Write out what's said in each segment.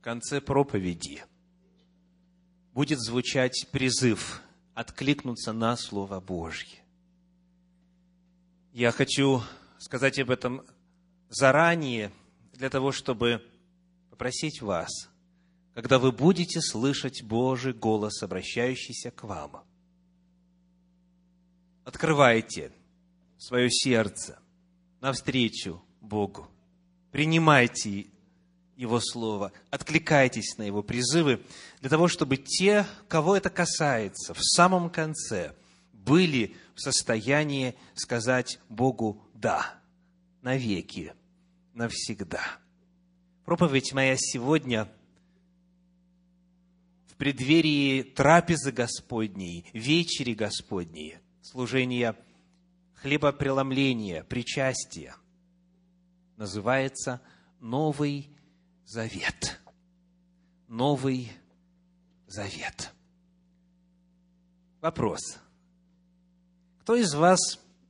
в конце проповеди будет звучать призыв откликнуться на Слово Божье. Я хочу сказать об этом заранее, для того, чтобы попросить вас, когда вы будете слышать Божий голос, обращающийся к вам, открывайте свое сердце навстречу Богу, принимайте Его Слово, откликайтесь на Его призывы, для того, чтобы те, кого это касается, в самом конце были в состоянии сказать Богу «да» навеки, навсегда. Проповедь моя сегодня в преддверии трапезы Господней, вечери Господней, служения хлебопреломления, причастия, называется Новый Завет. Новый Завет. Вопрос. Кто из вас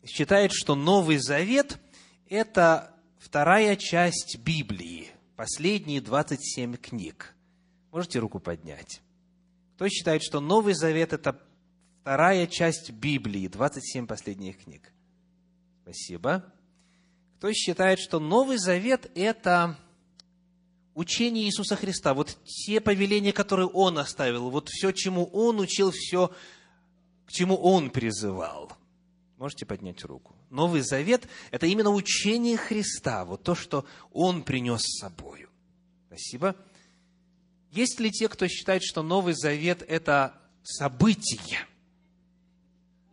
считает, что Новый Завет – это вторая часть Библии, последние 27 книг? Можете руку поднять? Кто считает, что Новый Завет – это вторая часть Библии, 27 последних книг? Спасибо. Кто считает, что Новый Завет – это учение Иисуса Христа, вот те повеления, которые Он оставил, вот все, чему Он учил, все, к чему Он призывал. Можете поднять руку. Новый Завет – это именно учение Христа, вот то, что Он принес с собой. Спасибо. Есть ли те, кто считает, что Новый Завет – это событие?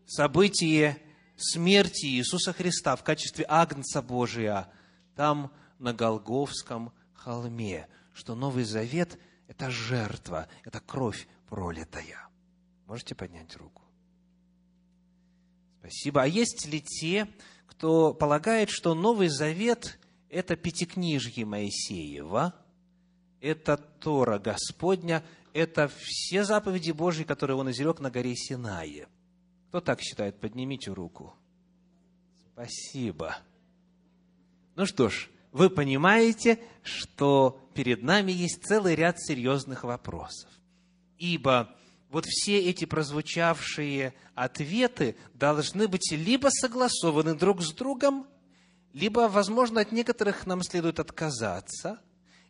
Событие смерти Иисуса Христа в качестве Агнца Божия там, на Голговском холме, что Новый Завет – это жертва, это кровь пролитая. Можете поднять руку? Спасибо. А есть ли те, кто полагает, что Новый Завет – это пятикнижье Моисеева, это Тора Господня, это все заповеди Божьи, которые Он изрек на горе Синае – кто так считает? Поднимите руку. Спасибо. Ну что ж, вы понимаете, что перед нами есть целый ряд серьезных вопросов. Ибо вот все эти прозвучавшие ответы должны быть либо согласованы друг с другом, либо, возможно, от некоторых нам следует отказаться –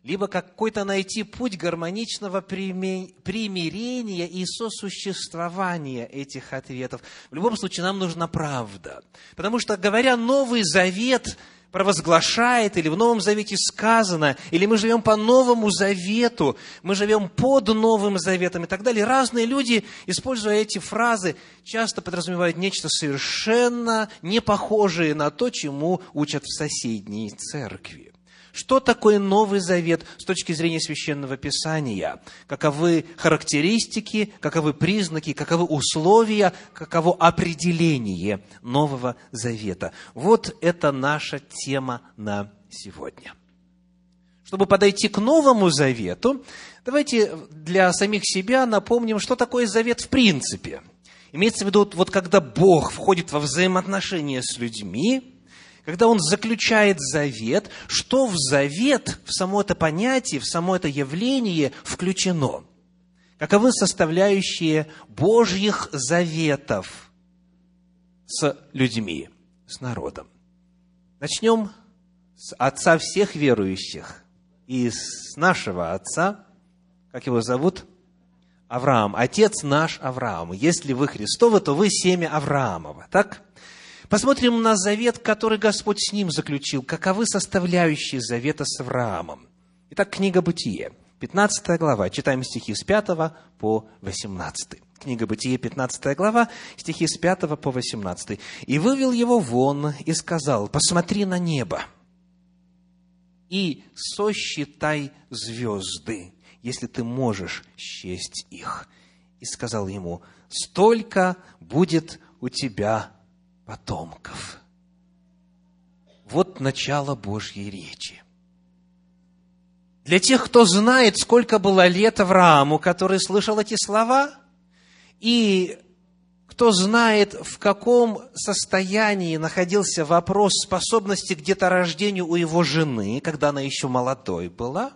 либо какой-то найти путь гармоничного примирения и сосуществования этих ответов. В любом случае, нам нужна правда. Потому что, говоря Новый Завет, провозглашает, или в Новом Завете сказано, или мы живем по Новому Завету, мы живем под Новым Заветом и так далее. Разные люди, используя эти фразы, часто подразумевают нечто совершенно не похожее на то, чему учат в соседней церкви. Что такое Новый Завет с точки зрения Священного Писания? Каковы характеристики, каковы признаки, каковы условия, каково определение Нового Завета? Вот это наша тема на сегодня. Чтобы подойти к Новому Завету, давайте для самих себя напомним, что такое Завет в принципе. Имеется в виду, вот когда Бог входит во взаимоотношения с людьми, когда он заключает завет, что в завет, в само это понятие, в само это явление включено? Каковы составляющие Божьих заветов с людьми, с народом? Начнем с отца всех верующих и с нашего отца, как его зовут? Авраам. Отец наш Авраам. Если вы Христовы, то вы семя Авраамова. Так? Посмотрим на завет, который Господь с ним заключил. Каковы составляющие завета с Авраамом? Итак, книга Бытие, 15 глава. Читаем стихи с 5 по 18. Книга Бытие, 15 глава, стихи с 5 по 18. «И вывел его вон и сказал, посмотри на небо и сосчитай звезды, если ты можешь счесть их. И сказал ему, столько будет у тебя потомков. Вот начало Божьей речи. Для тех, кто знает, сколько было лет Аврааму, который слышал эти слова, и кто знает, в каком состоянии находился вопрос способности к деторождению у его жены, когда она еще молодой была,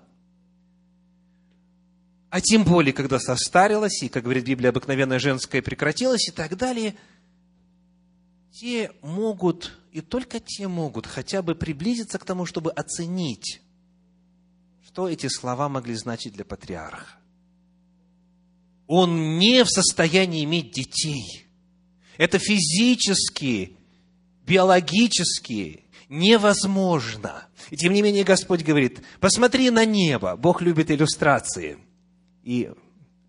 а тем более, когда состарилась, и, как говорит Библия, обыкновенная женская прекратилась и так далее, те могут, и только те могут хотя бы приблизиться к тому, чтобы оценить, что эти слова могли значить для патриарха. Он не в состоянии иметь детей. Это физически, биологически невозможно. И тем не менее Господь говорит, посмотри на небо. Бог любит иллюстрации – и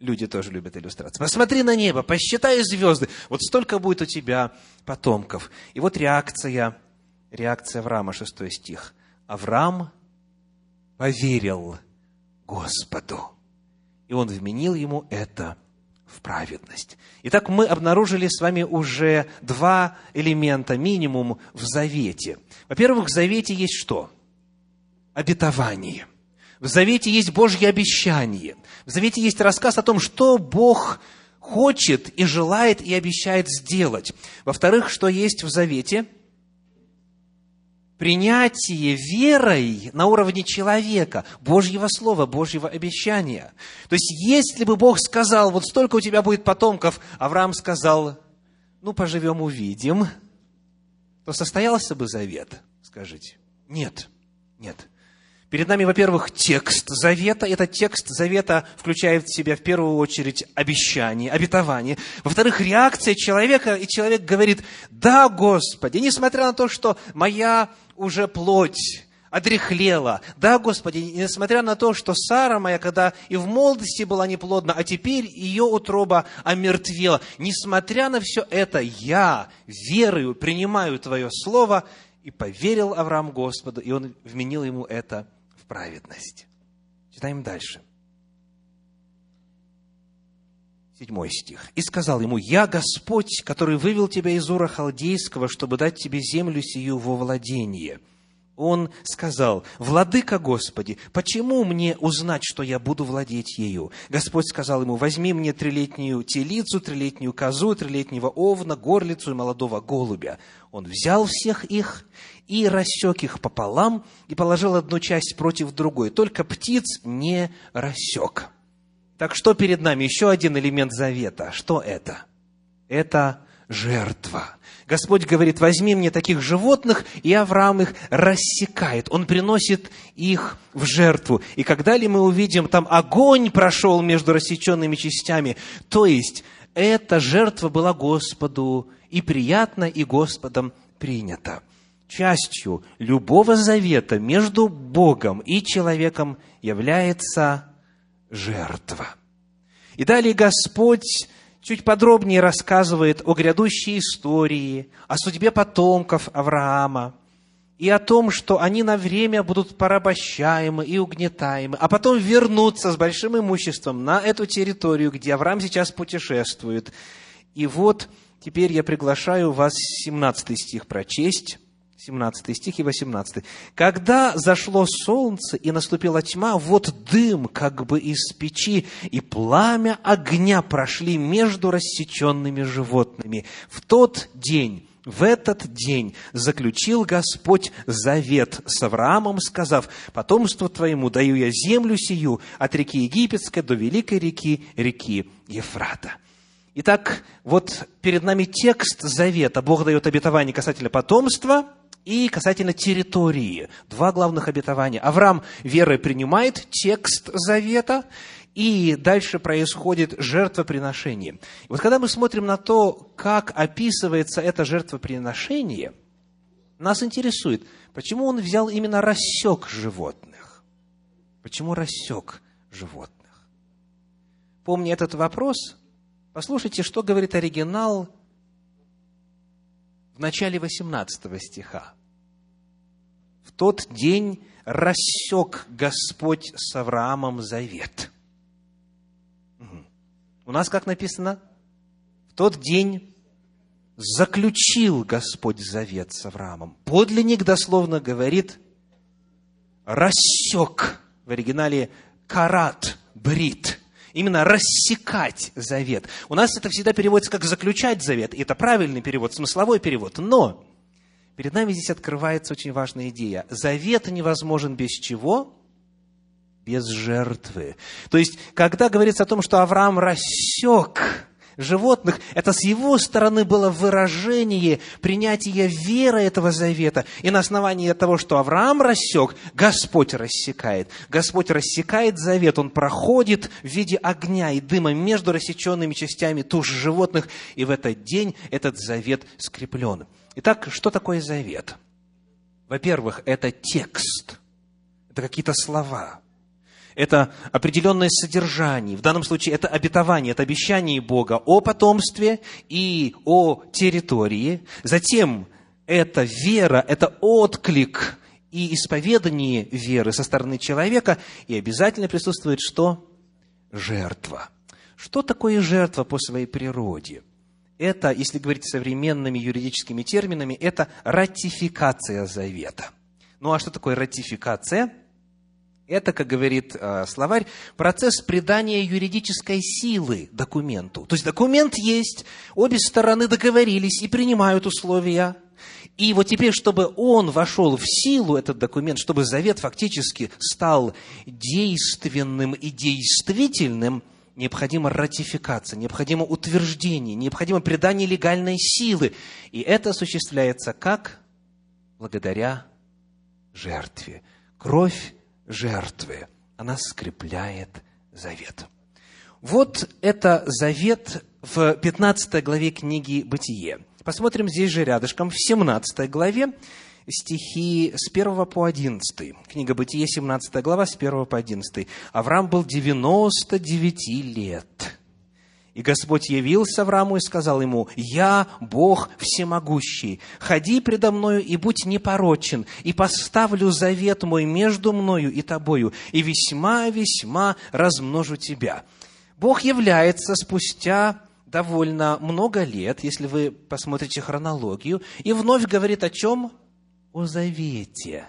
люди тоже любят иллюстрации. Посмотри на небо, посчитай звезды. Вот столько будет у тебя потомков. И вот реакция, реакция Авраама, шестой стих. Авраам поверил Господу, и он вменил ему это в праведность. Итак, мы обнаружили с вами уже два элемента минимум в завете. Во-первых, в завете есть что? Обетование – в Завете есть Божье обещание. В Завете есть рассказ о том, что Бог хочет и желает и обещает сделать. Во-вторых, что есть в Завете? Принятие верой на уровне человека, Божьего Слова, Божьего обещания. То есть, если бы Бог сказал, вот столько у тебя будет потомков, Авраам сказал, ну, поживем, увидим, то состоялся бы завет, скажите? Нет, нет. Перед нами, во-первых, текст завета. Этот текст завета включает в себя в первую очередь обещание, обетование. Во-вторых, реакция человека, и человек говорит, да, Господи, несмотря на то, что моя уже плоть одрехлела. Да, Господи, несмотря на то, что Сара моя, когда и в молодости была неплодна, а теперь ее утроба омертвела. Несмотря на все это, я верою принимаю Твое Слово, и поверил Авраам Господу, и он вменил ему это праведность. Читаем дальше. Седьмой стих. «И сказал ему, «Я Господь, который вывел тебя из Ура Халдейского, чтобы дать тебе землю сию во владение». Он сказал, «Владыка Господи, почему мне узнать, что я буду владеть ею?» Господь сказал ему, «Возьми мне трилетнюю телицу, трилетнюю козу, трилетнего овна, горлицу и молодого голубя». Он взял всех их и рассек их пополам, и положил одну часть против другой. Только птиц не рассек. Так что перед нами? Еще один элемент завета. Что это? Это жертва. Господь говорит, возьми мне таких животных, и Авраам их рассекает. Он приносит их в жертву. И когда ли мы увидим, там огонь прошел между рассеченными частями. То есть, эта жертва была Господу и приятна, и Господом принята частью любого завета между Богом и человеком является жертва. И далее Господь чуть подробнее рассказывает о грядущей истории, о судьбе потомков Авраама и о том, что они на время будут порабощаемы и угнетаемы, а потом вернутся с большим имуществом на эту территорию, где Авраам сейчас путешествует. И вот теперь я приглашаю вас 17 стих прочесть. 17 стих и 18. «Когда зашло солнце и наступила тьма, вот дым как бы из печи, и пламя огня прошли между рассеченными животными. В тот день в этот день заключил Господь завет с Авраамом, сказав, «Потомству твоему даю я землю сию от реки Египетской до великой реки, реки Ефрата». Итак, вот перед нами текст завета. Бог дает обетование касательно потомства – и касательно территории. Два главных обетования. Авраам верой принимает текст завета, и дальше происходит жертвоприношение. Вот когда мы смотрим на то, как описывается это жертвоприношение, нас интересует, почему он взял именно рассек животных. Почему рассек животных? Помня этот вопрос, послушайте, что говорит оригинал в начале 18 стиха. В тот день рассек Господь с Авраамом завет. У нас как написано? В тот день заключил Господь завет с Авраамом. Подлинник дословно говорит рассек. В оригинале карат, брит – именно рассекать завет. У нас это всегда переводится как заключать завет, и это правильный перевод, смысловой перевод. Но перед нами здесь открывается очень важная идея. Завет невозможен без чего? без жертвы. То есть, когда говорится о том, что Авраам рассек животных, это с его стороны было выражение принятия веры этого завета. И на основании того, что Авраам рассек, Господь рассекает. Господь рассекает завет, он проходит в виде огня и дыма между рассеченными частями туш животных, и в этот день этот завет скреплен. Итак, что такое завет? Во-первых, это текст, это какие-то слова – это определенное содержание. В данном случае это обетование, это обещание Бога о потомстве и о территории. Затем это вера, это отклик и исповедание веры со стороны человека. И обязательно присутствует что? Жертва. Что такое жертва по своей природе? Это, если говорить современными юридическими терминами, это ратификация завета. Ну а что такое ратификация? Это, как говорит э, словарь, процесс придания юридической силы документу. То есть документ есть, обе стороны договорились и принимают условия. И вот теперь, чтобы он вошел в силу, этот документ, чтобы завет фактически стал действенным и действительным, необходима ратификация, необходимо утверждение, необходимо придание легальной силы. И это осуществляется как? Благодаря жертве. Кровь жертвы. Она скрепляет завет. Вот это завет в 15 главе книги «Бытие». Посмотрим здесь же рядышком, в 17 главе, стихи с 1 по 11. Книга «Бытие», 17 глава, с 1 по 11. Авраам был 99 лет и Господь явился Аврааму и сказал ему, «Я Бог всемогущий, ходи предо мною и будь непорочен, и поставлю завет мой между мною и тобою, и весьма-весьма размножу тебя». Бог является спустя довольно много лет, если вы посмотрите хронологию, и вновь говорит о чем? О завете.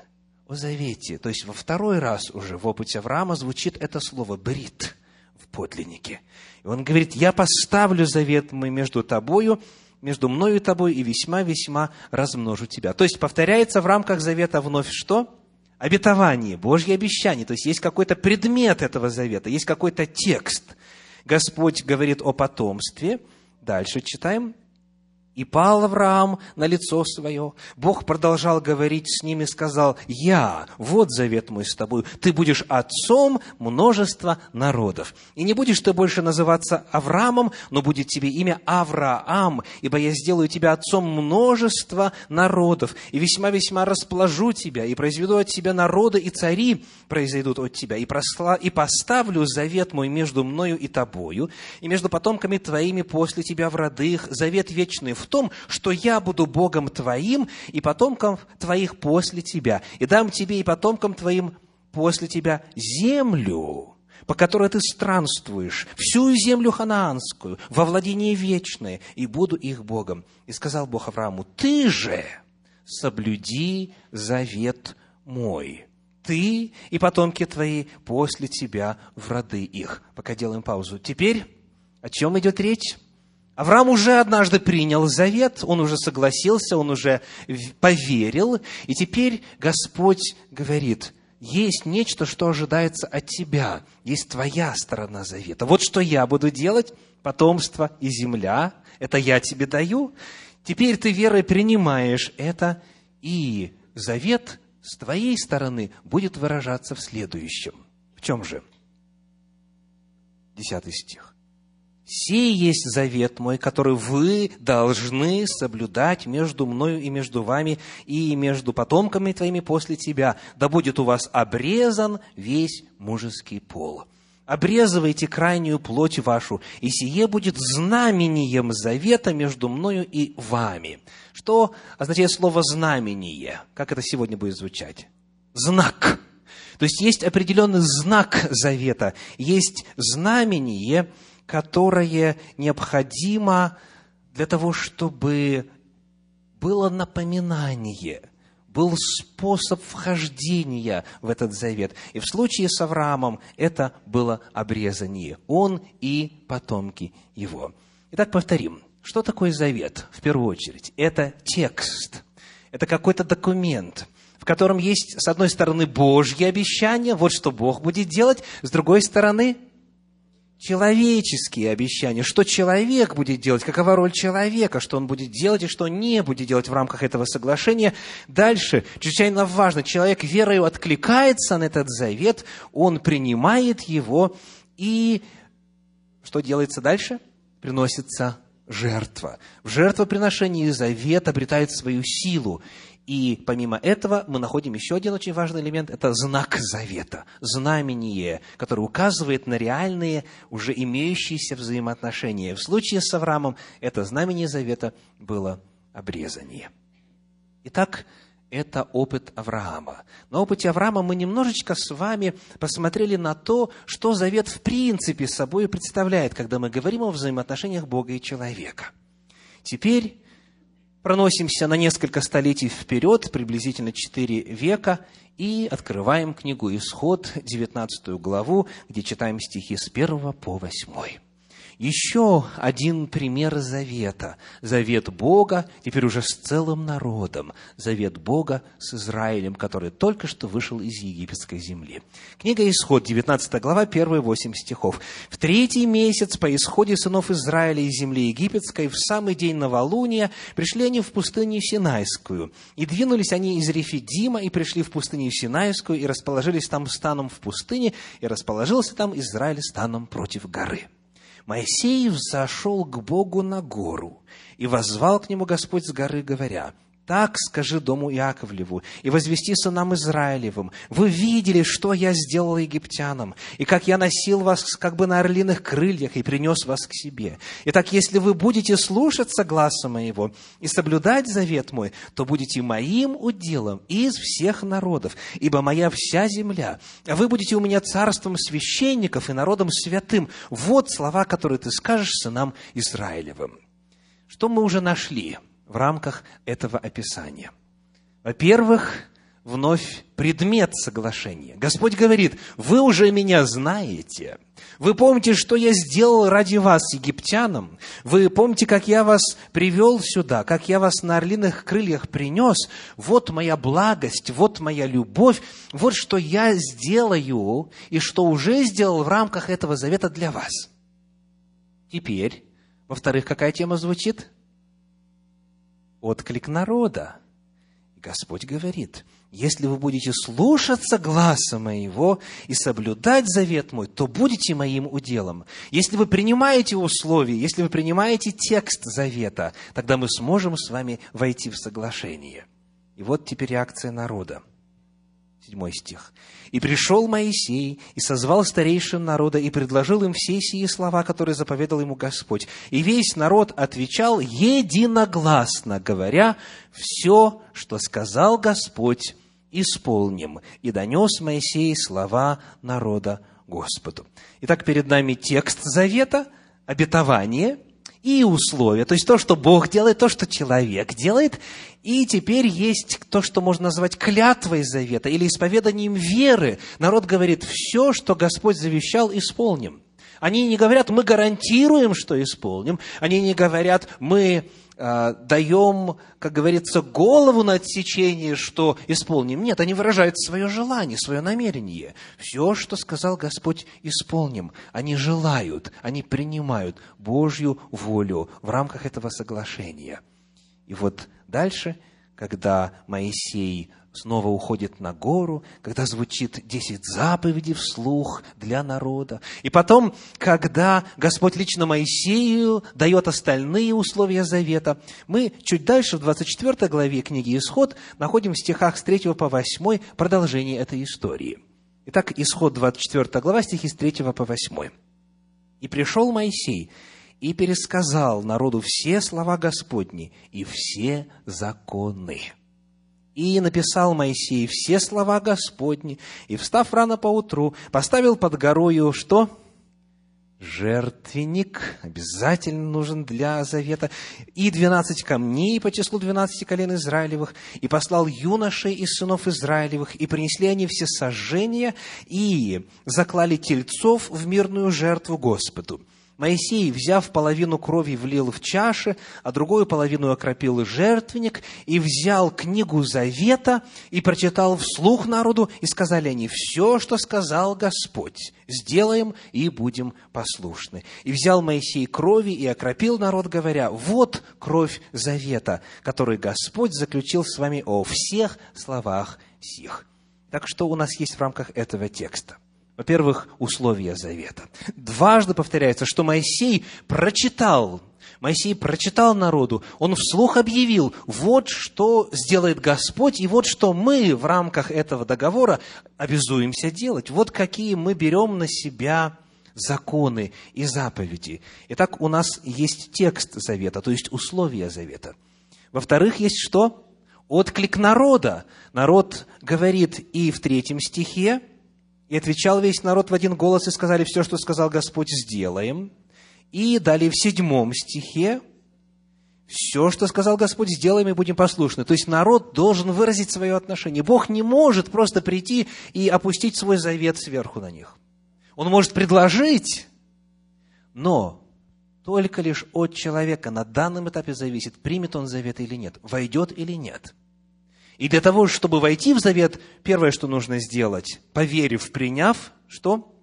О завете. То есть во второй раз уже в опыте Авраама звучит это слово «брит» в подлиннике. И он говорит, я поставлю завет мой между тобою, между мною и тобой, и весьма-весьма размножу тебя. То есть повторяется в рамках завета вновь что? Обетование, Божье обещание. То есть есть какой-то предмет этого завета, есть какой-то текст. Господь говорит о потомстве. Дальше читаем. И пал Авраам на лицо свое. Бог продолжал говорить с ним и сказал, «Я, вот завет мой с тобой, ты будешь отцом множества народов. И не будешь ты больше называться Авраамом, но будет тебе имя Авраам, ибо я сделаю тебя отцом множества народов, и весьма-весьма расположу тебя, и произведу от тебя народы, и цари произойдут от тебя, и, просла... и поставлю завет мой между мною и тобою, и между потомками твоими после тебя в роды их, завет вечный в том, что я буду Богом твоим и потомкам твоих после тебя, и дам тебе и потомкам твоим после тебя землю, по которой ты странствуешь, всю землю ханаанскую, во владение вечное, и буду их Богом. И сказал Бог Аврааму, ты же соблюди завет мой, ты и потомки твои после тебя в роды их. Пока делаем паузу. Теперь о чем идет речь? Авраам уже однажды принял завет, он уже согласился, он уже поверил, и теперь Господь говорит, есть нечто, что ожидается от тебя, есть твоя сторона завета. Вот что я буду делать, потомство и земля, это я тебе даю. Теперь ты верой принимаешь это, и завет с твоей стороны будет выражаться в следующем. В чем же? Десятый стих. «Сей есть завет мой, который вы должны соблюдать между мною и между вами, и между потомками твоими после тебя, да будет у вас обрезан весь мужеский пол. Обрезывайте крайнюю плоть вашу, и сие будет знамением завета между мною и вами». Что означает слово «знамение»? Как это сегодня будет звучать? Знак. То есть есть определенный знак завета, есть знамение – которое необходимо для того, чтобы было напоминание, был способ вхождения в этот завет. И в случае с Авраамом это было обрезание. Он и потомки его. Итак, повторим. Что такое завет? В первую очередь, это текст, это какой-то документ, в котором есть, с одной стороны, Божье обещание, вот что Бог будет делать, с другой стороны, человеческие обещания, что человек будет делать, какова роль человека, что он будет делать и что не будет делать в рамках этого соглашения. Дальше, чрезвычайно важно, человек верою откликается на этот завет, он принимает его, и что делается дальше? Приносится жертва. В жертвоприношении завет обретает свою силу. И помимо этого мы находим еще один очень важный элемент – это знак завета, знамение, которое указывает на реальные, уже имеющиеся взаимоотношения. В случае с Авраамом это знамение завета было обрезание. Итак, это опыт Авраама. На опыте Авраама мы немножечко с вами посмотрели на то, что завет в принципе собой представляет, когда мы говорим о взаимоотношениях Бога и человека. Теперь проносимся на несколько столетий вперед, приблизительно четыре века, и открываем книгу «Исход», 19 главу, где читаем стихи с 1 по 8. Еще один пример завета. Завет Бога, теперь уже с целым народом. Завет Бога с Израилем, который только что вышел из египетской земли. Книга Исход, 19 глава, 1 8 стихов. «В третий месяц по исходе сынов Израиля из земли египетской, в самый день новолуния, пришли они в пустыню Синайскую. И двинулись они из Рефидима, и пришли в пустыню Синайскую, и расположились там станом в пустыне, и расположился там Израиль станом против горы». Моисей взошел к Богу на гору, и возвал к нему Господь с горы, говоря, так скажи дому Иаковлеву и возвести сынам Израилевым. Вы видели, что я сделал египтянам, и как я носил вас как бы на орлиных крыльях и принес вас к себе. Итак, если вы будете слушаться гласа моего и соблюдать завет мой, то будете моим уделом из всех народов, ибо моя вся земля, а вы будете у меня царством священников и народом святым. Вот слова, которые ты скажешь сынам Израилевым. Что мы уже нашли? В рамках этого описания. Во-первых, вновь предмет соглашения. Господь говорит, вы уже меня знаете, вы помните, что я сделал ради вас, египтянам, вы помните, как я вас привел сюда, как я вас на орлиных крыльях принес, вот моя благость, вот моя любовь, вот что я сделаю и что уже сделал в рамках этого завета для вас. Теперь, во-вторых, какая тема звучит? Отклик народа. Господь говорит, если вы будете слушаться гласа моего и соблюдать завет мой, то будете моим уделом. Если вы принимаете условия, если вы принимаете текст завета, тогда мы сможем с вами войти в соглашение. И вот теперь реакция народа – Седьмой стих. «И пришел Моисей, и созвал старейшин народа, и предложил им все сии слова, которые заповедал ему Господь. И весь народ отвечал единогласно, говоря, все, что сказал Господь, исполним. И донес Моисей слова народа Господу». Итак, перед нами текст завета, обетование – и условия. То есть то, что Бог делает, то, что человек делает. И теперь есть то, что можно назвать клятвой завета или исповеданием веры. Народ говорит, все, что Господь завещал, исполним. Они не говорят, мы гарантируем, что исполним. Они не говорят, мы даем, как говорится, голову на отсечение, что исполним. Нет, они выражают свое желание, свое намерение. Все, что сказал Господь, исполним. Они желают, они принимают Божью волю в рамках этого соглашения. И вот дальше, когда Моисей снова уходит на гору, когда звучит десять заповедей вслух для народа. И потом, когда Господь лично Моисею дает остальные условия завета, мы чуть дальше, в 24 главе книги «Исход», находим в стихах с 3 по 8 продолжение этой истории. Итак, Исход, 24 глава, стихи с 3 по 8. «И пришел Моисей, и пересказал народу все слова Господни и все законы» И написал Моисей все слова Господни, и, встав рано поутру, поставил под горою что? Жертвенник обязательно нужен для завета, и двенадцать камней по числу двенадцати колен Израилевых, и послал юношей из сынов Израилевых, и принесли они все сожжения, и заклали тельцов в мирную жертву Господу. Моисей, взяв половину крови, влил в чаши, а другую половину окропил жертвенник, и взял книгу Завета, и прочитал вслух народу, и сказали они, все, что сказал Господь, сделаем и будем послушны. И взял Моисей крови и окропил народ, говоря, вот кровь Завета, который Господь заключил с вами о всех словах сих. Так что у нас есть в рамках этого текста? Во-первых, условия завета. Дважды повторяется, что Моисей прочитал, Моисей прочитал народу, он вслух объявил, вот что сделает Господь, и вот что мы в рамках этого договора обязуемся делать. Вот какие мы берем на себя законы и заповеди. Итак, у нас есть текст завета, то есть условия завета. Во-вторых, есть что? Отклик народа. Народ говорит и в третьем стихе, и отвечал весь народ в один голос, и сказали, все, что сказал Господь, сделаем. И далее в седьмом стихе, все, что сказал Господь, сделаем и будем послушны. То есть народ должен выразить свое отношение. Бог не может просто прийти и опустить свой завет сверху на них. Он может предложить, но только лишь от человека на данном этапе зависит, примет он завет или нет, войдет или нет – и для того, чтобы войти в завет, первое, что нужно сделать, поверив, приняв, что?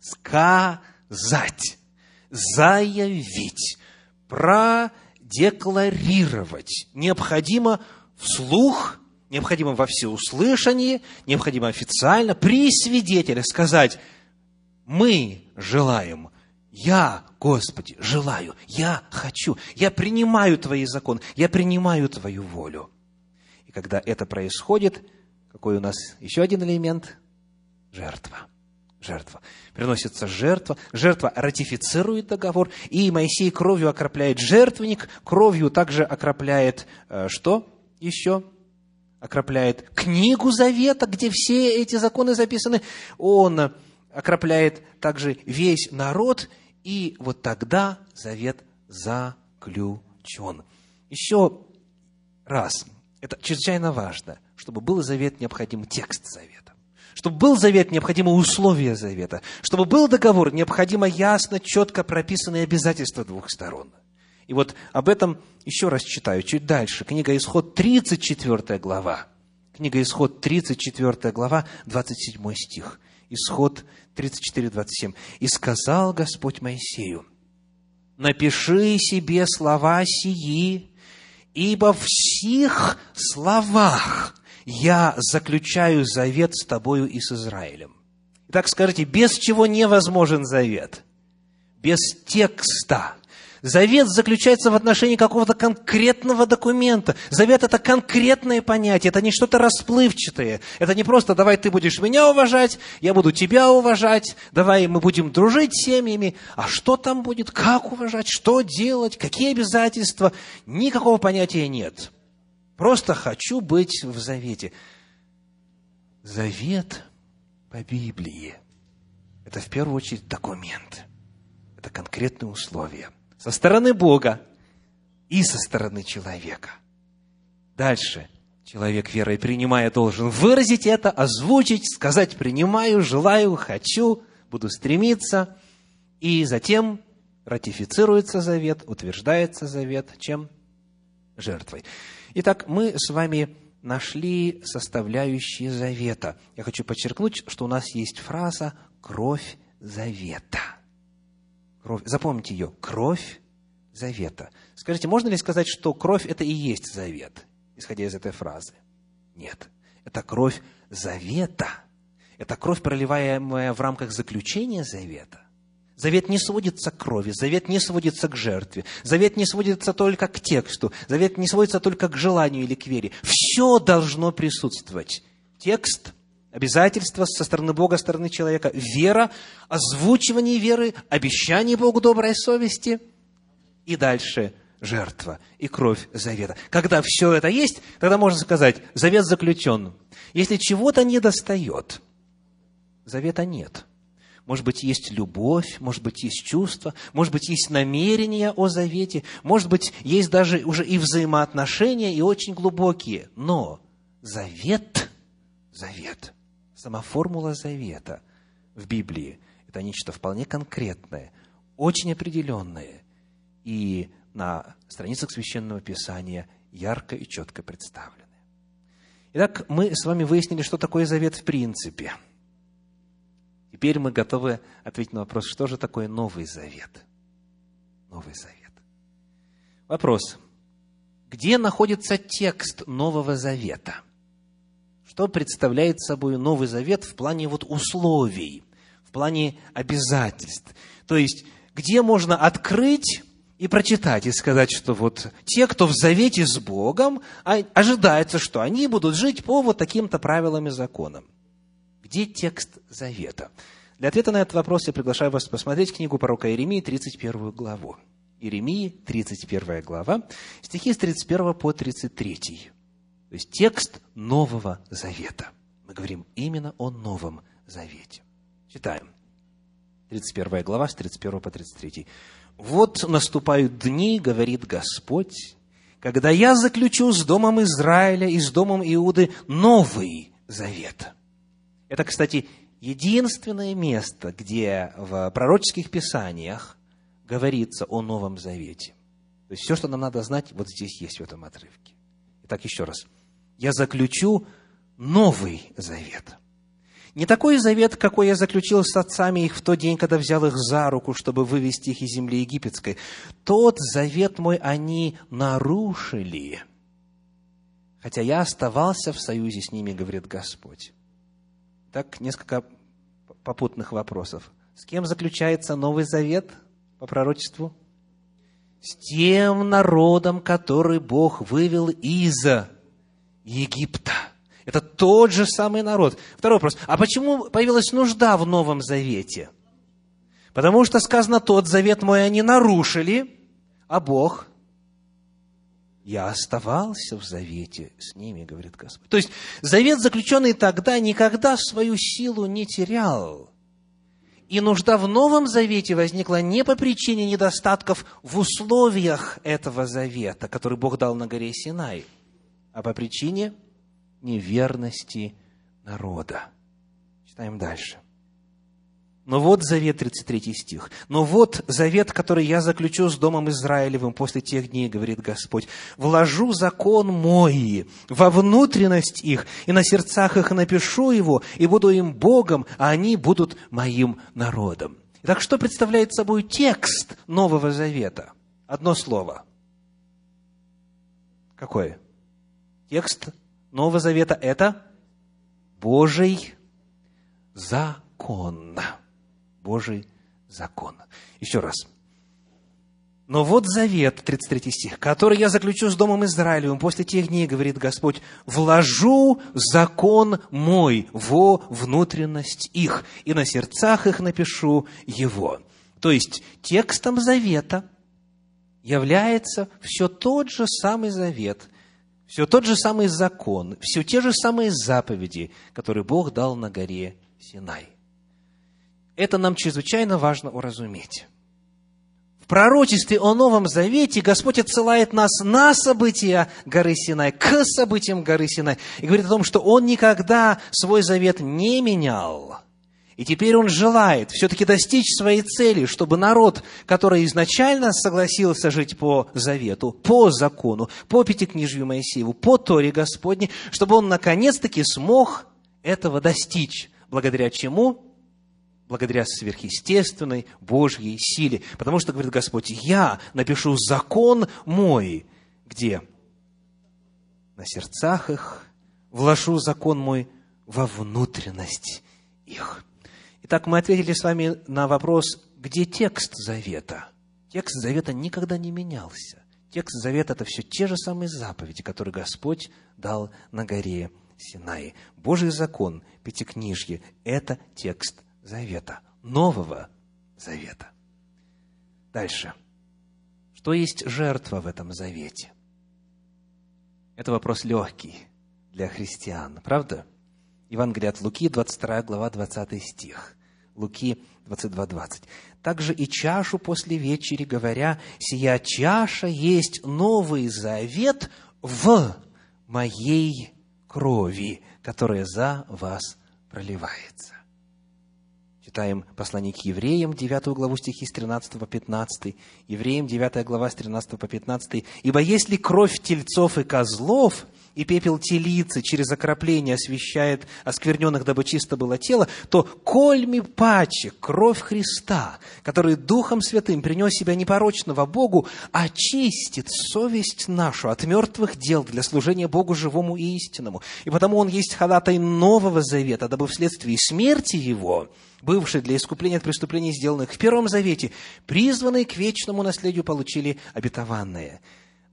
Сказать, заявить, продекларировать. Необходимо вслух, необходимо во всеуслышании, необходимо официально, при свидетелях сказать, мы желаем, я, Господи, желаю, я хочу, я принимаю Твои законы, я принимаю Твою волю когда это происходит, какой у нас еще один элемент? Жертва. Жертва. Приносится жертва. Жертва ратифицирует договор. И Моисей кровью окропляет жертвенник. Кровью также окропляет э, что еще? Окропляет книгу завета, где все эти законы записаны. Он окропляет также весь народ. И вот тогда завет заключен. Еще раз, это чрезвычайно важно. Чтобы был завет, необходим текст завета. Чтобы был завет, необходимо условия завета. Чтобы был договор, необходимо ясно, четко прописанные обязательства двух сторон. И вот об этом еще раз читаю чуть дальше. Книга Исход, 34 глава. Книга Исход, 34 глава, 27 стих. Исход 34, 27. «И сказал Господь Моисею, напиши себе слова сии ибо в сих словах я заключаю завет с тобою и с Израилем. Итак, скажите, без чего невозможен завет? Без текста. Завет заключается в отношении какого-то конкретного документа. Завет – это конкретное понятие, это не что-то расплывчатое. Это не просто «давай ты будешь меня уважать, я буду тебя уважать, давай мы будем дружить семьями». А что там будет, как уважать, что делать, какие обязательства? Никакого понятия нет. Просто хочу быть в завете. Завет по Библии – это в первую очередь документ. Это конкретные условия со стороны Бога и со стороны человека. Дальше. Человек верой принимая должен выразить это, озвучить, сказать «принимаю», «желаю», «хочу», «буду стремиться». И затем ратифицируется завет, утверждается завет чем? Жертвой. Итак, мы с вами нашли составляющие завета. Я хочу подчеркнуть, что у нас есть фраза «кровь завета». Кровь, запомните ее, кровь завета. Скажите, можно ли сказать, что кровь – это и есть завет, исходя из этой фразы? Нет. Это кровь завета. Это кровь, проливаемая в рамках заключения завета. Завет не сводится к крови, завет не сводится к жертве, завет не сводится только к тексту, завет не сводится только к желанию или к вере. Все должно присутствовать. Текст, обязательства со стороны Бога, со стороны человека, вера, озвучивание веры, обещание Богу доброй совести и дальше жертва и кровь завета. Когда все это есть, тогда можно сказать, завет заключен. Если чего-то не достает, завета нет. Может быть, есть любовь, может быть, есть чувство, может быть, есть намерения о завете, может быть, есть даже уже и взаимоотношения, и очень глубокие. Но завет, завет – Сама формула завета в Библии – это нечто вполне конкретное, очень определенные и на страницах Священного Писания ярко и четко представлены. Итак, мы с вами выяснили, что такое завет в принципе. Теперь мы готовы ответить на вопрос, что же такое Новый Завет. Новый Завет. Вопрос. Где находится текст Нового Завета? Что представляет собой Новый Завет в плане вот условий, в плане обязательств? То есть, где можно открыть и прочитать, и сказать, что вот те, кто в завете с Богом, а, ожидается, что они будут жить по вот таким-то правилам и законам. Где текст завета? Для ответа на этот вопрос я приглашаю вас посмотреть книгу пророка Иеремии, 31 главу. Иеремии, 31 глава, стихи с 31 по 33. То есть текст Нового Завета. Мы говорим именно о Новом Завете. Читаем. 31 глава, с 31 по 33. «Вот наступают дни, говорит Господь, когда я заключу с Домом Израиля и с Домом Иуды новый завет». Это, кстати, единственное место, где в пророческих писаниях говорится о Новом Завете. То есть все, что нам надо знать, вот здесь есть в этом отрывке. Итак, еще раз. Я заключу Новый Завет – не такой завет, какой я заключил с отцами их в тот день, когда взял их за руку, чтобы вывести их из земли египетской. Тот завет мой они нарушили, хотя я оставался в союзе с ними, говорит Господь. Так, несколько попутных вопросов. С кем заключается Новый Завет по пророчеству? С тем народом, который Бог вывел из Египта. Это тот же самый народ. Второй вопрос. А почему появилась нужда в Новом Завете? Потому что сказано, тот завет мой они нарушили, а Бог, я оставался в завете с ними, говорит Господь. То есть, завет, заключенный тогда, никогда свою силу не терял. И нужда в Новом Завете возникла не по причине недостатков в условиях этого завета, который Бог дал на горе Синай, а по причине неверности народа. Читаем дальше. Но вот завет, 33 стих. Но вот завет, который я заключу с Домом Израилевым после тех дней, говорит Господь. Вложу закон мой во внутренность их, и на сердцах их напишу его, и буду им Богом, а они будут моим народом. Итак, что представляет собой текст Нового Завета? Одно слово. Какое? Текст Нового Завета – это Божий закон. Божий закон. Еще раз. Но вот завет, 33 стих, который я заключу с Домом Израилевым после тех дней, говорит Господь, вложу закон мой во внутренность их, и на сердцах их напишу его. То есть, текстом завета является все тот же самый завет, все тот же самый закон, все те же самые заповеди, которые Бог дал на горе Синай. Это нам чрезвычайно важно уразуметь. В пророчестве о Новом Завете Господь отсылает нас на события горы Синай, к событиям горы Синай, и говорит о том, что Он никогда свой завет не менял – и теперь он желает все-таки достичь своей цели, чтобы народ, который изначально согласился жить по завету, по закону, по Пятикнижью Моисееву, по Торе Господней, чтобы он наконец-таки смог этого достичь. Благодаря чему? Благодаря сверхъестественной Божьей силе. Потому что, говорит Господь, я напишу закон мой. Где? На сердцах их. Вложу закон мой во внутренность их. Итак, мы ответили с вами на вопрос, где текст завета. Текст завета никогда не менялся. Текст завета – это все те же самые заповеди, которые Господь дал на горе Синai. Божий закон, Пятикнижье – это текст завета, Нового Завета. Дальше. Что есть жертва в этом завете? Это вопрос легкий для христиан, правда? Евангелие от Луки, 22 глава, 20 стих. Луки 22, 20. Также и чашу после вечери, говоря, «Сия чаша есть новый завет в моей крови, которая за вас проливается». Читаем послание к евреям, 9 главу стихи с 13 по 15. Евреям, 9 глава с 13 по 15. «Ибо если кровь тельцов и козлов и пепел телицы через окропление освещает оскверненных, дабы чисто было тело, то кольми паче кровь Христа, который Духом Святым принес себя непорочного Богу, очистит совесть нашу от мертвых дел для служения Богу живому и истинному. И потому Он есть ходатай Нового Завета, дабы вследствие смерти Его, бывшие для искупления от преступлений, сделанных в Первом Завете, призванные к вечному наследию, получили обетованное.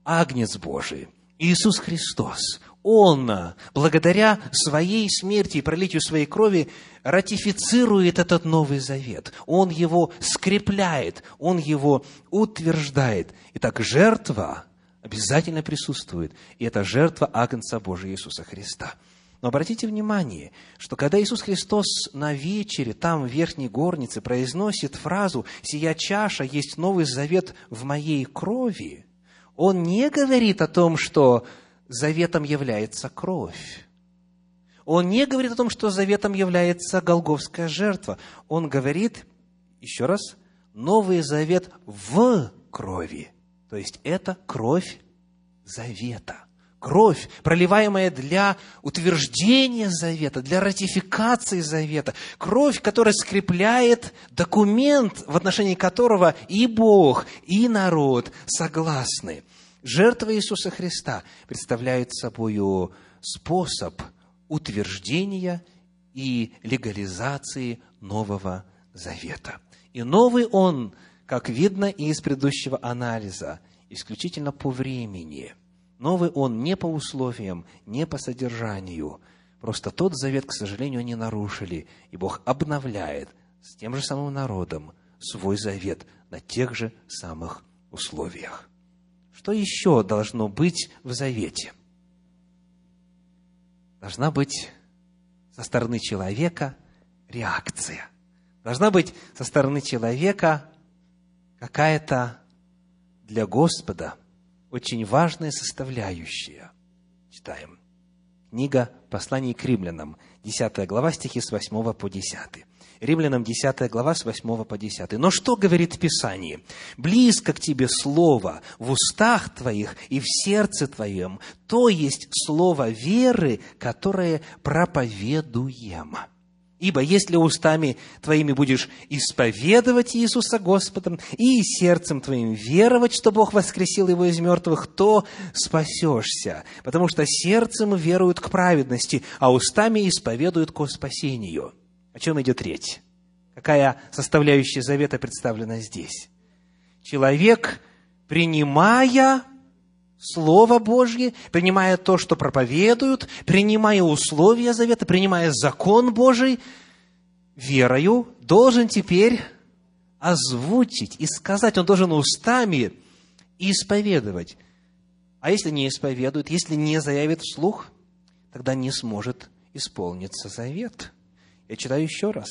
Агнец Божий – Иисус Христос, Он, благодаря своей смерти и пролитию своей крови, ратифицирует этот Новый Завет. Он его скрепляет, Он его утверждает. Итак, жертва обязательно присутствует, и это жертва Агнца Божия Иисуса Христа. Но обратите внимание, что когда Иисус Христос на вечере, там, в верхней горнице, произносит фразу «Сия чаша есть Новый Завет в моей крови», он не говорит о том, что заветом является кровь. Он не говорит о том, что заветом является голговская жертва. Он говорит, еще раз, новый завет в крови. То есть это кровь завета. Кровь, проливаемая для утверждения завета, для ратификации завета. Кровь, которая скрепляет документ, в отношении которого и Бог, и народ согласны. Жертва Иисуса Христа представляет собой способ утверждения и легализации Нового Завета. И новый он, как видно из предыдущего анализа, исключительно по времени – Новый он не по условиям, не по содержанию. Просто тот завет, к сожалению, они нарушили, и Бог обновляет с тем же самым народом свой завет на тех же самых условиях. Что еще должно быть в завете? Должна быть со стороны человека реакция. Должна быть со стороны человека какая-то для Господа очень важная составляющая. Читаем. Книга «Послание к римлянам», 10 глава, стихи с 8 по 10. Римлянам 10 глава с 8 по 10. «Но что говорит Писание? Близко к тебе слово в устах твоих и в сердце твоем, то есть слово веры, которое проповедуем». Ибо если устами твоими будешь исповедовать Иисуса Господом и сердцем твоим веровать, что Бог воскресил его из мертвых, то спасешься, потому что сердцем веруют к праведности, а устами исповедуют ко спасению. О чем идет речь? Какая составляющая завета представлена здесь? Человек, принимая Слово Божье, принимая то, что проповедуют, принимая условия завета, принимая закон Божий, верою должен теперь озвучить и сказать, он должен устами исповедовать. А если не исповедует, если не заявит вслух, тогда не сможет исполниться завет. Я читаю еще раз.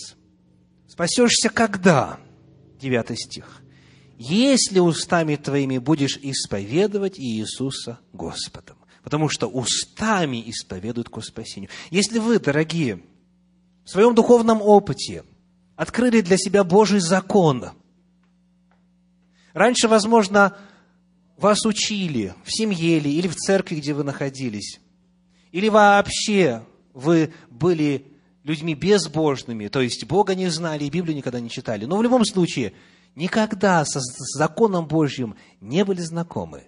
Спасешься когда? Девятый стих если устами твоими будешь исповедовать Иисуса Господом. Потому что устами исповедуют ко спасению. Если вы, дорогие, в своем духовном опыте открыли для себя Божий закон, раньше, возможно, вас учили в семье или в церкви, где вы находились, или вообще вы были людьми безбожными, то есть Бога не знали и Библию никогда не читали. Но в любом случае – никогда со законом Божьим не были знакомы,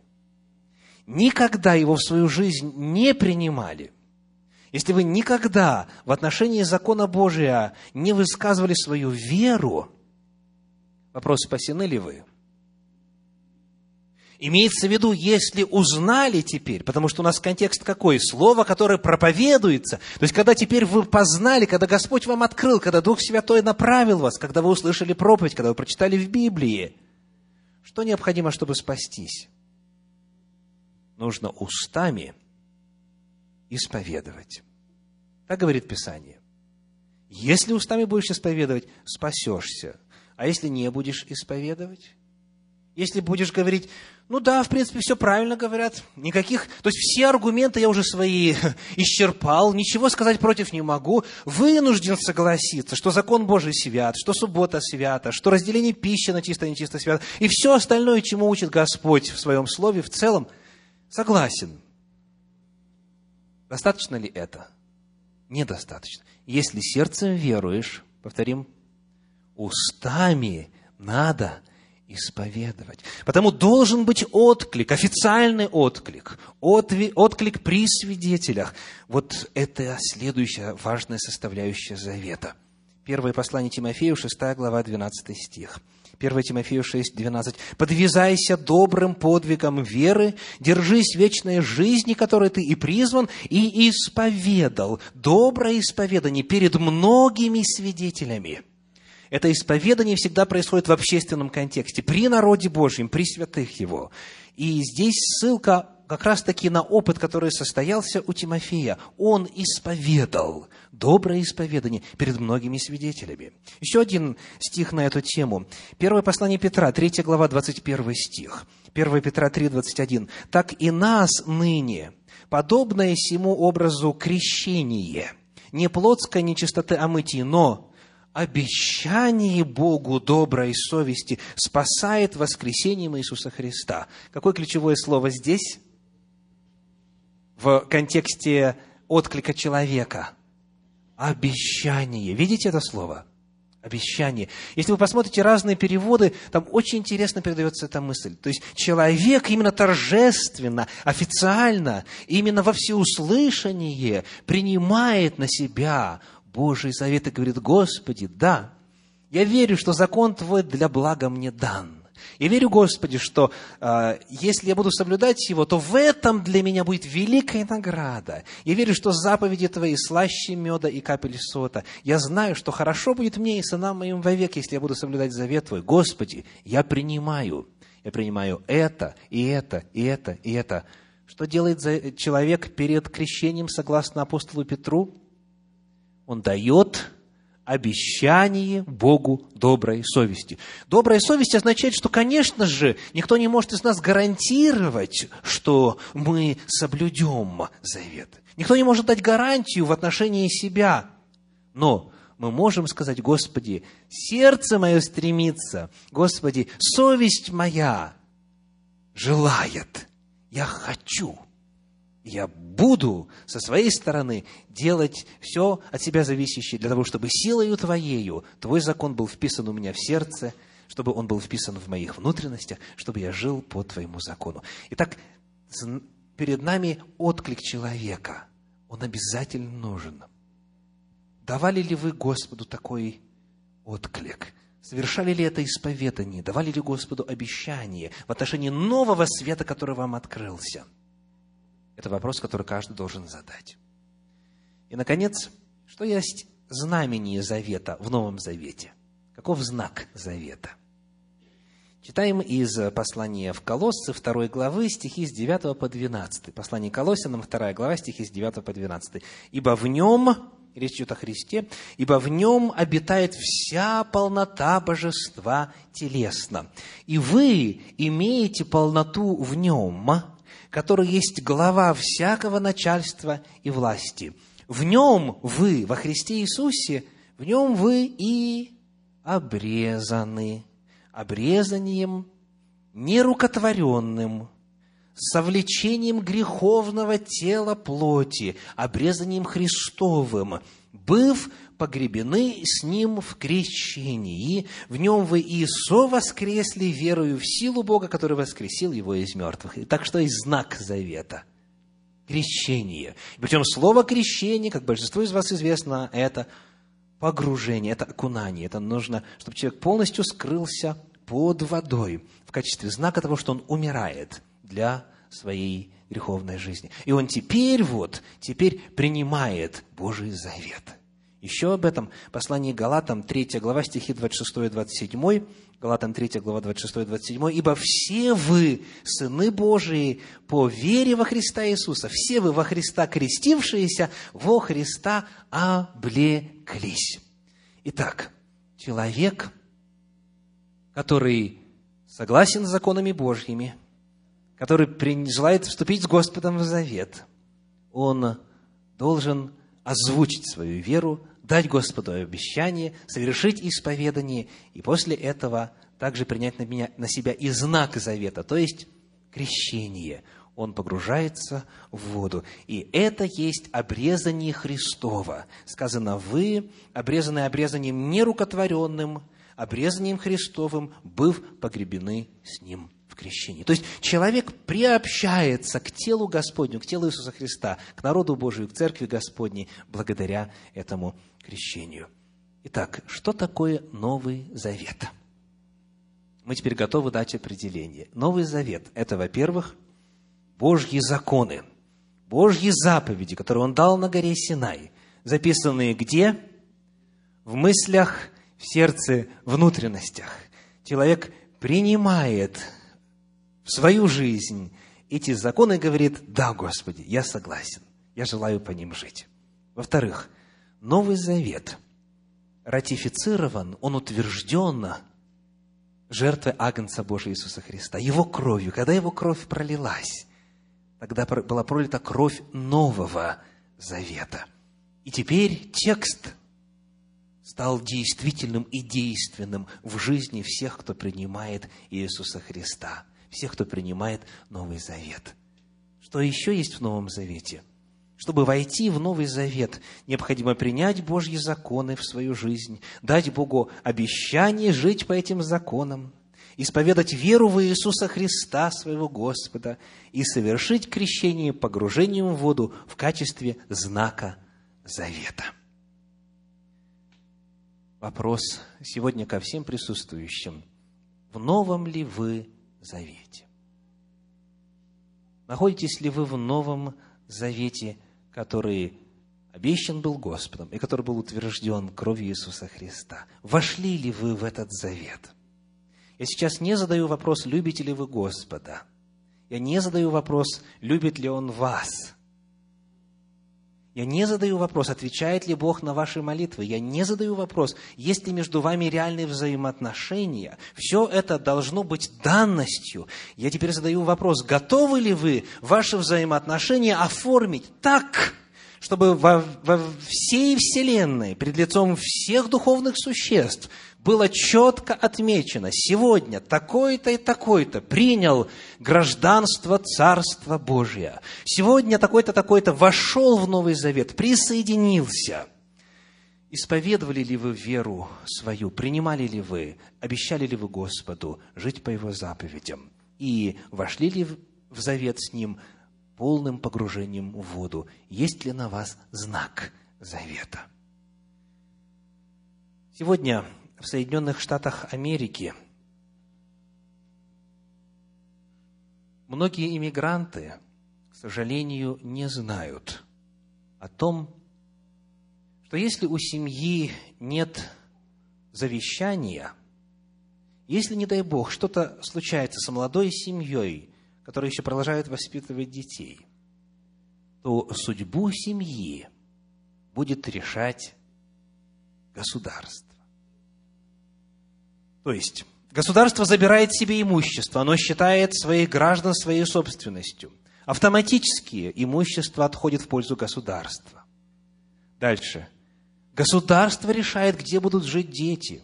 никогда его в свою жизнь не принимали, если вы никогда в отношении закона Божия не высказывали свою веру, вопрос, спасены ли вы – Имеется в виду, если узнали теперь, потому что у нас контекст какой? Слово, которое проповедуется. То есть, когда теперь вы познали, когда Господь вам открыл, когда Дух Святой направил вас, когда вы услышали проповедь, когда вы прочитали в Библии, что необходимо, чтобы спастись? Нужно устами исповедовать. Так говорит Писание. Если устами будешь исповедовать, спасешься. А если не будешь исповедовать, Если будешь говорить, ну да, в принципе, все правильно говорят, никаких, то есть все аргументы я уже свои исчерпал, ничего сказать против не могу, вынужден согласиться, что закон Божий свят, что суббота свята, что разделение пищи на чисто и нечисто свято, и все остальное, чему учит Господь в своем слове, в целом, согласен. Достаточно ли это? Недостаточно. Если сердцем веруешь, повторим, устами надо исповедовать. Потому должен быть отклик, официальный отклик, отклик при свидетелях. Вот это следующая важная составляющая завета. Первое послание Тимофею, 6 глава, 12 стих. 1 Тимофею 6, 12. «Подвязайся добрым подвигом веры, держись вечной жизни, которой ты и призван, и исповедал». Доброе исповедание перед многими свидетелями. Это исповедание всегда происходит в общественном контексте, при народе Божьем, при святых Его. И здесь ссылка как раз-таки на опыт, который состоялся у Тимофея. Он исповедал, доброе исповедание перед многими свидетелями. Еще один стих на эту тему. Первое послание Петра, 3 глава, 21 стих. 1 Петра 3, 21. «Так и нас ныне, подобное сему образу крещение, не плотской нечистоты омытия, но обещание Богу доброй совести спасает воскресением Иисуса Христа. Какое ключевое слово здесь? В контексте отклика человека. Обещание. Видите это слово? Обещание. Если вы посмотрите разные переводы, там очень интересно передается эта мысль. То есть человек именно торжественно, официально, именно во всеуслышание принимает на себя Божий завет и говорит, Господи, да, я верю, что закон Твой для блага мне дан. Я верю, Господи, что э, если я буду соблюдать его, то в этом для меня будет великая награда. Я верю, что заповеди Твои слаще меда и капель сота. Я знаю, что хорошо будет мне и сынам моим вовек, если я буду соблюдать завет Твой. Господи, я принимаю. Я принимаю это, и это, и это, и это. Что делает человек перед крещением, согласно апостолу Петру? Он дает обещание Богу доброй совести. Добрая совесть означает, что, конечно же, никто не может из нас гарантировать, что мы соблюдем завет. Никто не может дать гарантию в отношении себя. Но мы можем сказать, Господи, сердце мое стремится, Господи, совесть моя желает, я хочу – я буду со своей стороны делать все от себя зависящее для того, чтобы силою Твоею Твой закон был вписан у меня в сердце, чтобы он был вписан в моих внутренностях, чтобы я жил по Твоему закону. Итак, перед нами отклик человека. Он обязательно нужен. Давали ли вы Господу такой отклик? Совершали ли это исповедание? Давали ли Господу обещание в отношении нового света, который вам открылся? Это вопрос, который каждый должен задать. И, наконец, что есть знамение завета в Новом Завете? Каков знак завета? Читаем из послания в Колоссы 2 главы, стихи с 9 по 12. Послание Колоссянам, 2 глава, стихи с 9 по 12. «Ибо в нем, речь идет о Христе, ибо в нем обитает вся полнота божества телесно, и вы имеете полноту в нем, который есть глава всякого начальства и власти. В нем вы, во Христе Иисусе, в нем вы и обрезаны. Обрезанием нерукотворенным, совлечением греховного тела плоти, обрезанием Христовым, быв погребены с Ним в крещении. В Нем вы и воскресли верою в силу Бога, который воскресил Его из мертвых. И так что есть знак завета – крещение. Причем слово крещение, как большинству из вас известно, это погружение, это окунание. Это нужно, чтобы человек полностью скрылся под водой в качестве знака того, что он умирает для своей греховной жизни. И он теперь вот, теперь принимает Божий завет – еще об этом послание Галатам, 3 глава, стихи 26 и 27, Галатам 3 глава 26 и 27, «Ибо все вы, сыны Божии, по вере во Христа Иисуса, все вы во Христа крестившиеся, во Христа облеклись». Итак, человек, который согласен с законами Божьими, который желает вступить с Господом в завет, он должен озвучить свою веру, дать Господу обещание, совершить исповедание, и после этого также принять на, меня, на себя и знак завета, то есть крещение. Он погружается в воду. И это есть обрезание Христова. Сказано, вы, обрезанные обрезанием нерукотворенным, обрезанием Христовым, быв погребены с Ним в крещении. То есть человек приобщается к телу Господню, к телу Иисуса Христа, к народу Божию, к церкви Господней, благодаря этому крещению. Итак, что такое Новый Завет? Мы теперь готовы дать определение. Новый Завет – это, во-первых, Божьи законы, Божьи заповеди, которые Он дал на горе Синай, записанные где? В мыслях, в сердце, внутренностях. Человек принимает в свою жизнь эти законы говорит, да, Господи, я согласен, я желаю по ним жить. Во-вторых, Новый Завет ратифицирован, он утвержден жертвой Агнца Божия Иисуса Христа, Его кровью. Когда Его кровь пролилась, тогда была пролита кровь Нового Завета. И теперь текст стал действительным и действенным в жизни всех, кто принимает Иисуса Христа – всех, кто принимает Новый Завет. Что еще есть в Новом Завете? Чтобы войти в Новый Завет, необходимо принять Божьи законы в свою жизнь, дать Богу обещание жить по этим законам, исповедать веру в Иисуса Христа, своего Господа, и совершить крещение погружением в воду в качестве знака завета. Вопрос сегодня ко всем присутствующим. В новом ли вы Завете. Находитесь ли вы в Новом Завете, который обещан был Господом и который был утвержден кровью Иисуса Христа? Вошли ли вы в этот завет? Я сейчас не задаю вопрос, любите ли вы Господа. Я не задаю вопрос, любит ли Он вас. Я не задаю вопрос, отвечает ли Бог на ваши молитвы. Я не задаю вопрос, есть ли между вами реальные взаимоотношения. Все это должно быть данностью. Я теперь задаю вопрос, готовы ли вы ваши взаимоотношения оформить так, чтобы во, во всей Вселенной, пред лицом всех духовных существ, было четко отмечено, сегодня такой-то и такой-то принял гражданство Царства Божия. Сегодня такой-то, такой-то вошел в Новый Завет, присоединился. Исповедовали ли вы веру свою, принимали ли вы, обещали ли вы Господу жить по Его заповедям? И вошли ли в завет с Ним полным погружением в воду? Есть ли на вас знак завета? Сегодня в Соединенных Штатах Америки многие иммигранты, к сожалению, не знают о том, что если у семьи нет завещания, если, не дай Бог, что-то случается с молодой семьей, которая еще продолжает воспитывать детей, то судьбу семьи будет решать государство. То есть, государство забирает себе имущество, оно считает своих граждан своей собственностью. Автоматически имущество отходит в пользу государства. Дальше. Государство решает, где будут жить дети.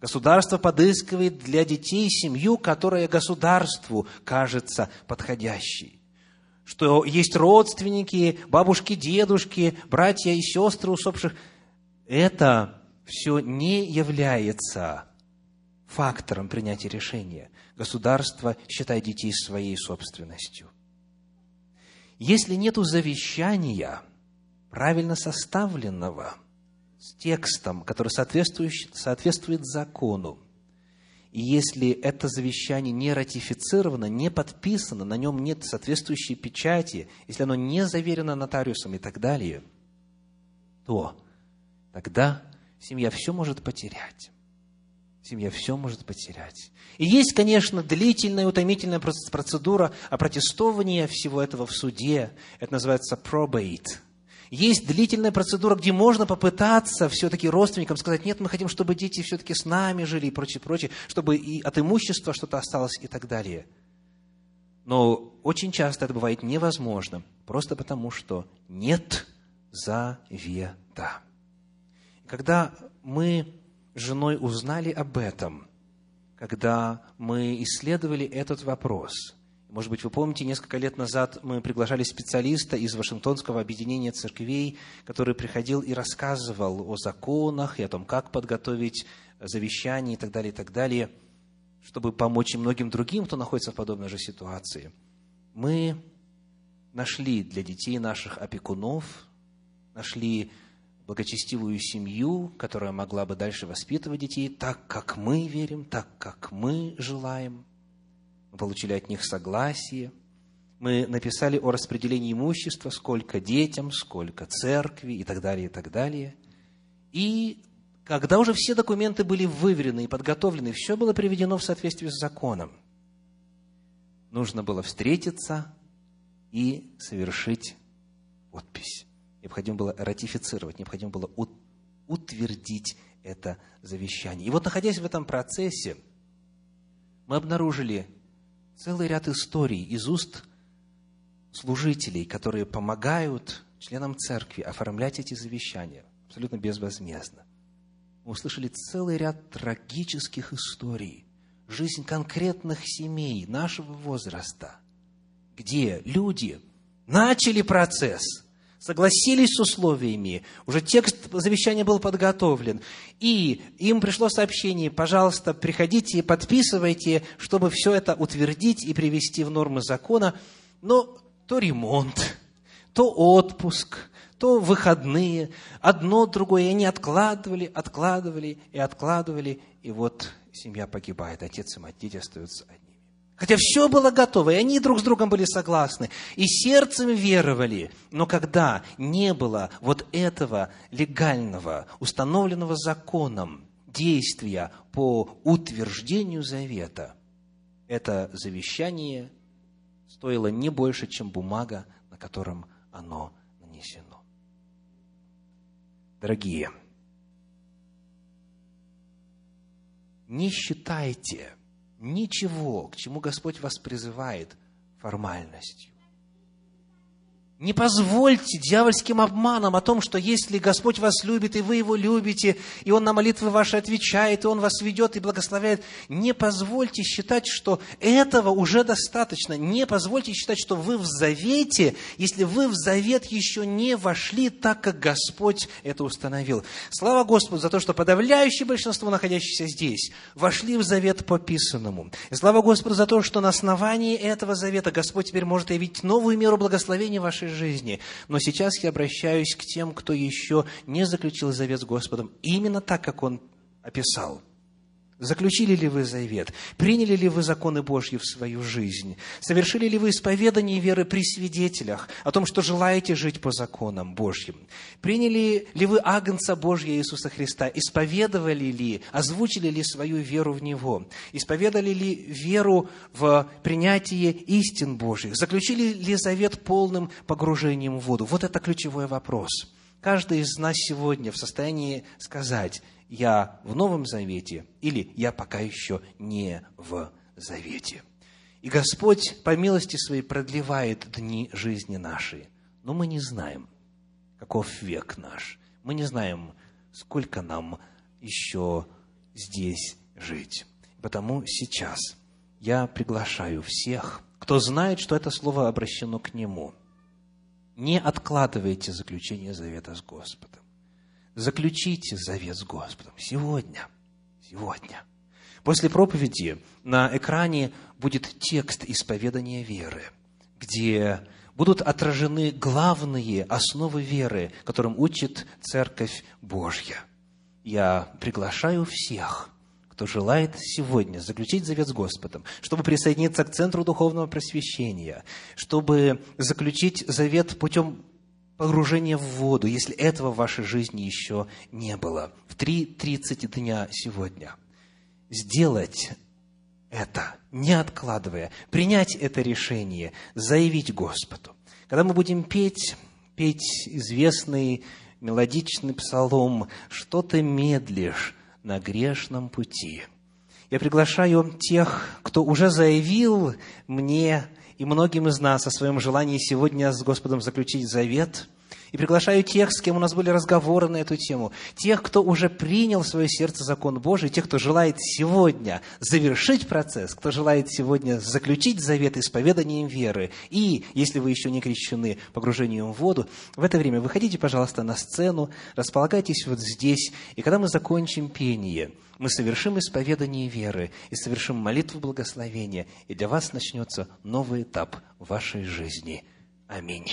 Государство подыскивает для детей семью, которая государству кажется подходящей. Что есть родственники, бабушки, дедушки, братья и сестры усопших. Это все не является фактором принятия решения. Государство считает детей своей собственностью. Если нет завещания, правильно составленного, с текстом, который соответствует, соответствует закону, и если это завещание не ратифицировано, не подписано, на нем нет соответствующей печати, если оно не заверено нотариусом и так далее, то тогда семья все может потерять семья все может потерять. И есть, конечно, длительная, утомительная процедура опротестования всего этого в суде. Это называется probate. Есть длительная процедура, где можно попытаться все-таки родственникам сказать, нет, мы хотим, чтобы дети все-таки с нами жили и прочее, прочее, чтобы и от имущества что-то осталось и так далее. Но очень часто это бывает невозможно, просто потому что нет завета. Когда мы женой узнали об этом, когда мы исследовали этот вопрос – может быть, вы помните, несколько лет назад мы приглашали специалиста из Вашингтонского объединения церквей, который приходил и рассказывал о законах и о том, как подготовить завещание и так далее, и так далее, чтобы помочь и многим другим, кто находится в подобной же ситуации. Мы нашли для детей наших опекунов, нашли благочестивую семью, которая могла бы дальше воспитывать детей так, как мы верим, так, как мы желаем – мы получили от них согласие, мы написали о распределении имущества, сколько детям, сколько церкви и так далее, и так далее. И когда уже все документы были выверены и подготовлены, все было приведено в соответствии с законом, нужно было встретиться и совершить подпись. Необходимо было ратифицировать, необходимо было утвердить это завещание. И вот, находясь в этом процессе, мы обнаружили целый ряд историй из уст служителей, которые помогают членам церкви оформлять эти завещания абсолютно безвозмездно. Мы услышали целый ряд трагических историй, жизнь конкретных семей нашего возраста, где люди начали процесс – согласились с условиями, уже текст завещания был подготовлен, и им пришло сообщение, пожалуйста, приходите и подписывайте, чтобы все это утвердить и привести в нормы закона, но то ремонт, то отпуск, то выходные, одно, другое, и они откладывали, откладывали и откладывали, и вот семья погибает, отец и мать, дети остаются одни. Хотя все было готово, и они друг с другом были согласны, и сердцем веровали. Но когда не было вот этого легального, установленного законом действия по утверждению завета, это завещание стоило не больше, чем бумага, на котором оно нанесено. Дорогие, не считайте – ничего, к чему Господь вас призывает, формальностью. Не позвольте дьявольским обманам о том, что если Господь вас любит, и вы Его любите, и Он на молитвы ваши отвечает, и Он вас ведет и благословляет, не позвольте считать, что этого уже достаточно. Не позвольте считать, что вы в завете, если вы в завет еще не вошли так, как Господь это установил. Слава Господу за то, что подавляющее большинство, находящихся здесь, вошли в завет по писанному. Слава Господу за то, что на основании этого завета Господь теперь может явить новую меру благословения вашей жизни. Но сейчас я обращаюсь к тем, кто еще не заключил завет с Господом, именно так, как он описал – Заключили ли вы завет? Приняли ли вы законы Божьи в свою жизнь? Совершили ли вы исповедание веры при свидетелях о том, что желаете жить по законам Божьим? Приняли ли вы Агнца Божьего Иисуса Христа? Исповедовали ли, озвучили ли свою веру в Него? Исповедали ли веру в принятие истин Божьих? Заключили ли завет полным погружением в воду? Вот это ключевой вопрос. Каждый из нас сегодня в состоянии сказать, я в Новом Завете или я пока еще не в Завете. И Господь по милости своей продлевает дни жизни нашей. Но мы не знаем, каков век наш. Мы не знаем, сколько нам еще здесь жить. Потому сейчас я приглашаю всех, кто знает, что это слово обращено к Нему. Не откладывайте заключение завета с Господом. Заключите завет с Господом сегодня. Сегодня. После проповеди на экране будет текст исповедания веры, где будут отражены главные основы веры, которым учит Церковь Божья. Я приглашаю всех, кто желает сегодня заключить завет с Господом, чтобы присоединиться к Центру Духовного Просвещения, чтобы заключить завет путем погружение в воду, если этого в вашей жизни еще не было, в 3.30 дня сегодня. Сделать это, не откладывая, принять это решение, заявить Господу. Когда мы будем петь, петь известный мелодичный псалом «Что ты медлишь на грешном пути?» Я приглашаю тех, кто уже заявил мне и многим из нас о своем желании сегодня с Господом заключить завет – и приглашаю тех, с кем у нас были разговоры на эту тему, тех, кто уже принял в свое сердце закон Божий, тех, кто желает сегодня завершить процесс, кто желает сегодня заключить завет исповеданием веры, и, если вы еще не крещены, погружением в воду, в это время выходите, пожалуйста, на сцену, располагайтесь вот здесь, и когда мы закончим пение, мы совершим исповедание веры и совершим молитву благословения, и для вас начнется новый этап вашей жизни. Аминь.